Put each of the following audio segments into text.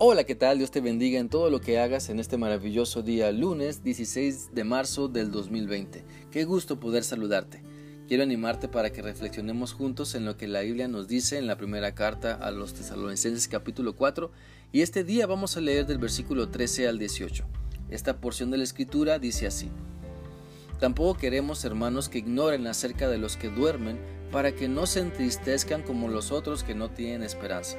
Hola, ¿qué tal? Dios te bendiga en todo lo que hagas en este maravilloso día, lunes 16 de marzo del 2020. Qué gusto poder saludarte. Quiero animarte para que reflexionemos juntos en lo que la Biblia nos dice en la primera carta a los tesalonicenses capítulo 4 y este día vamos a leer del versículo 13 al 18. Esta porción de la escritura dice así. Tampoco queremos, hermanos, que ignoren acerca de los que duermen, para que no se entristezcan como los otros que no tienen esperanza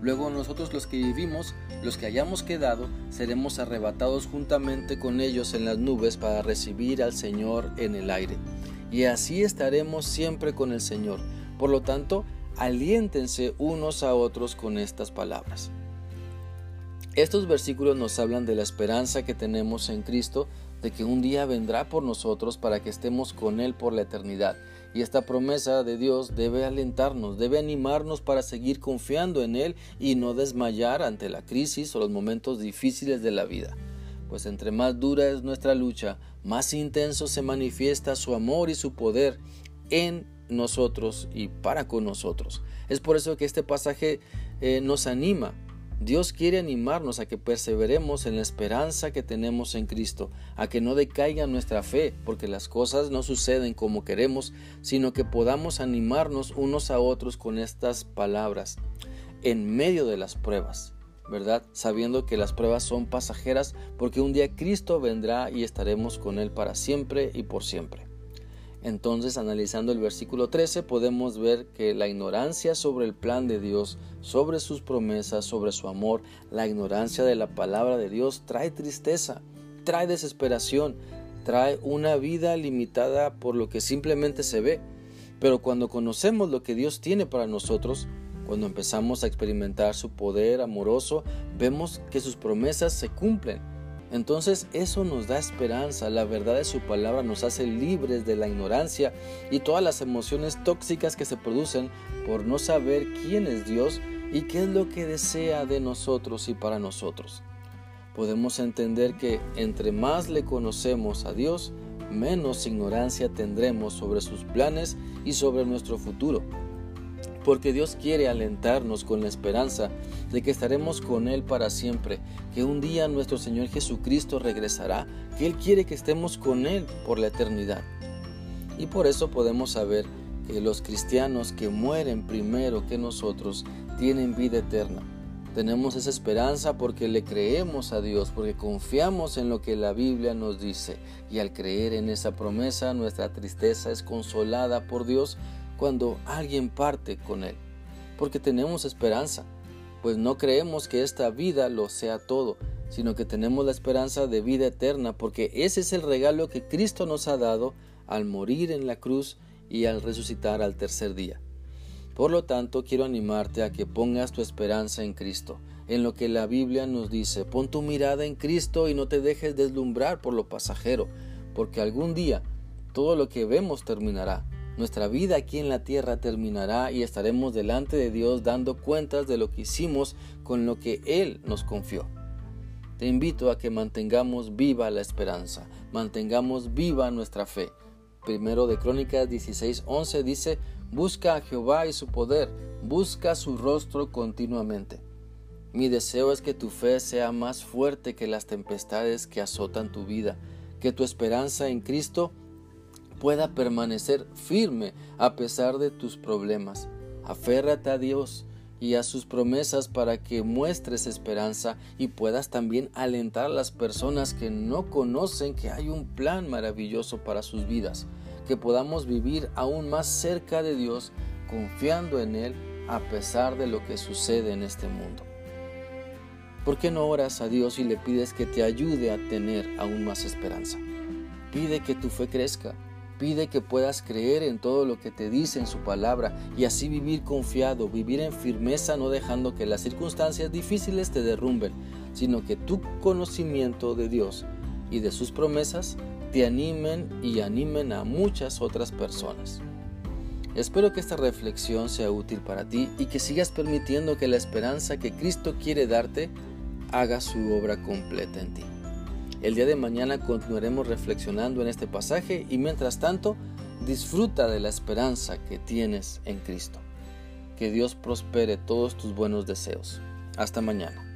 Luego nosotros los que vivimos, los que hayamos quedado, seremos arrebatados juntamente con ellos en las nubes para recibir al Señor en el aire. Y así estaremos siempre con el Señor. Por lo tanto, aliéntense unos a otros con estas palabras. Estos versículos nos hablan de la esperanza que tenemos en Cristo, de que un día vendrá por nosotros para que estemos con Él por la eternidad y esta promesa de Dios debe alentarnos, debe animarnos para seguir confiando en Él y no desmayar ante la crisis o los momentos difíciles de la vida. Pues entre más dura es nuestra lucha, más intenso se manifiesta su amor y su poder en nosotros y para con nosotros. Es por eso que este pasaje eh, nos anima Dios quiere animarnos a que perseveremos en la esperanza que tenemos en Cristo, a que no decaiga nuestra fe, porque las cosas no suceden como queremos, sino que podamos animarnos unos a otros con estas palabras en medio de las pruebas, ¿verdad? Sabiendo que las pruebas son pasajeras, porque un día Cristo vendrá y estaremos con Él para siempre y por siempre. Entonces, analizando el versículo 13, podemos ver que la ignorancia sobre el plan de Dios, sobre sus promesas, sobre su amor, la ignorancia de la palabra de Dios trae tristeza, trae desesperación, trae una vida limitada por lo que simplemente se ve. Pero cuando conocemos lo que Dios tiene para nosotros, cuando empezamos a experimentar su poder amoroso, vemos que sus promesas se cumplen entonces eso nos da esperanza, la verdad de su palabra nos hace libres de la ignorancia y todas las emociones tóxicas que se producen por no saber quién es Dios y qué es lo que desea de nosotros y para nosotros. Podemos entender que entre más le conocemos a Dios, menos ignorancia tendremos sobre sus planes y sobre nuestro futuro porque Dios quiere alentarnos con la esperanza de que estaremos con Él para siempre, que un día nuestro Señor Jesucristo regresará, que Él quiere que estemos con Él por la eternidad. Y por eso podemos saber que los cristianos que mueren primero que nosotros tienen vida eterna. Tenemos esa esperanza porque le creemos a Dios, porque confiamos en lo que la Biblia nos dice. Y al creer en esa promesa, nuestra tristeza es consolada por Dios cuando alguien parte con Él, porque tenemos esperanza, pues no creemos que esta vida lo sea todo, sino que tenemos la esperanza de vida eterna, porque ese es el regalo que Cristo nos ha dado al morir en la cruz y al resucitar al tercer día. Por lo tanto, quiero animarte a que pongas tu esperanza en Cristo, en lo que la Biblia nos dice. Pon tu mirada en Cristo y no te dejes deslumbrar por lo pasajero, porque algún día todo lo que vemos terminará, nuestra vida aquí en la tierra terminará y estaremos delante de Dios dando cuentas de lo que hicimos con lo que Él nos confió. Te invito a que mantengamos viva la esperanza, mantengamos viva nuestra fe. Primero de Crónicas 16:11 dice, busca a Jehová y su poder, busca su rostro continuamente. Mi deseo es que tu fe sea más fuerte que las tempestades que azotan tu vida, que tu esperanza en Cristo pueda permanecer firme a pesar de tus problemas. Aférrate a Dios y a sus promesas para que muestres esperanza y puedas también alentar a las personas que no conocen que hay un plan maravilloso para sus vidas, que podamos vivir aún más cerca de Dios confiando en Él a pesar de lo que sucede en este mundo. ¿Por qué no oras a Dios y le pides que te ayude a tener aún más esperanza? Pide que tu fe crezca, Pide que puedas creer en todo lo que te dice en su palabra y así vivir confiado, vivir en firmeza, no dejando que las circunstancias difíciles te derrumben, sino que tu conocimiento de Dios y de sus promesas te animen y animen a muchas otras personas. Espero que esta reflexión sea útil para ti y que sigas permitiendo que la esperanza que Cristo quiere darte haga su obra completa en ti. El día de mañana continuaremos reflexionando en este pasaje y mientras tanto disfruta de la esperanza que tienes en Cristo. Que Dios prospere todos tus buenos deseos. Hasta mañana.